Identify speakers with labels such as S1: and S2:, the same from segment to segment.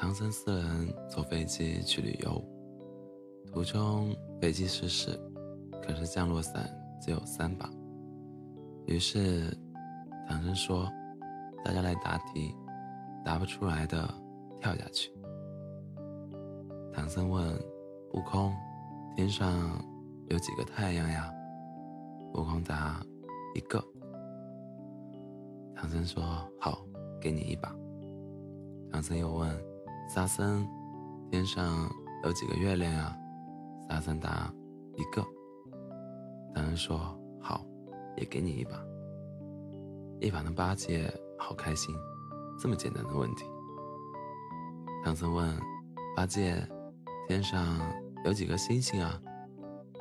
S1: 唐僧四人坐飞机去旅游，途中飞机失事，可是降落伞只有三把。于是唐僧说：“大家来答题，答不出来的跳下去。”唐僧问悟空：“天上有几个太阳呀？”悟空答：“一个。”唐僧说：“好，给你一把。”唐僧又问。沙僧，天上有几个月亮啊？沙僧答：一个。唐僧说：好，也给你一把。一旁的八戒好开心，这么简单的问题。唐僧问：八戒，天上有几个星星啊？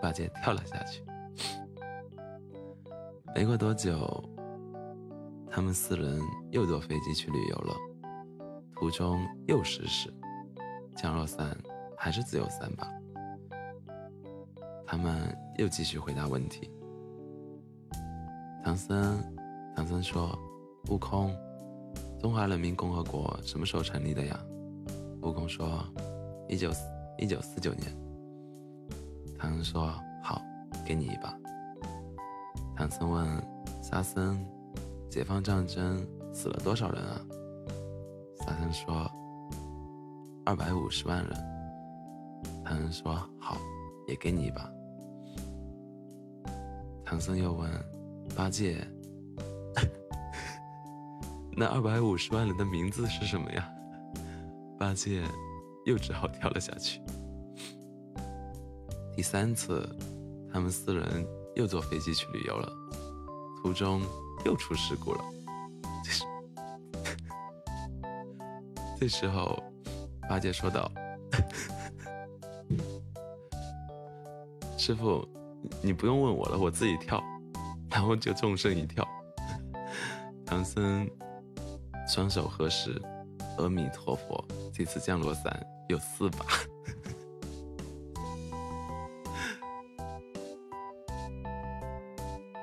S1: 八戒跳了下去。没过多久，他们四人又坐飞机去旅游了。途中又失事，降落伞还是只有三把。他们又继续回答问题。唐僧，唐僧说：“悟空，中华人民共和国什么时候成立的呀？”悟空说：“一九一九四九年。”唐僧说：“好，给你一把。”唐僧问沙僧：“解放战争死了多少人啊？”唐僧说：“二百五十万人。”唐僧说：“好，也给你一把。”唐僧又问八戒：“ 那二百五十万人的名字是什么呀？”八戒又只好跳了下去。第三次，他们四人又坐飞机去旅游了，途中又出事故了。这时候，八戒说道：“师傅，你不用问我了，我自己跳。”然后就纵身一跳。唐僧双手合十：“阿弥陀佛，这次降落伞有四把。”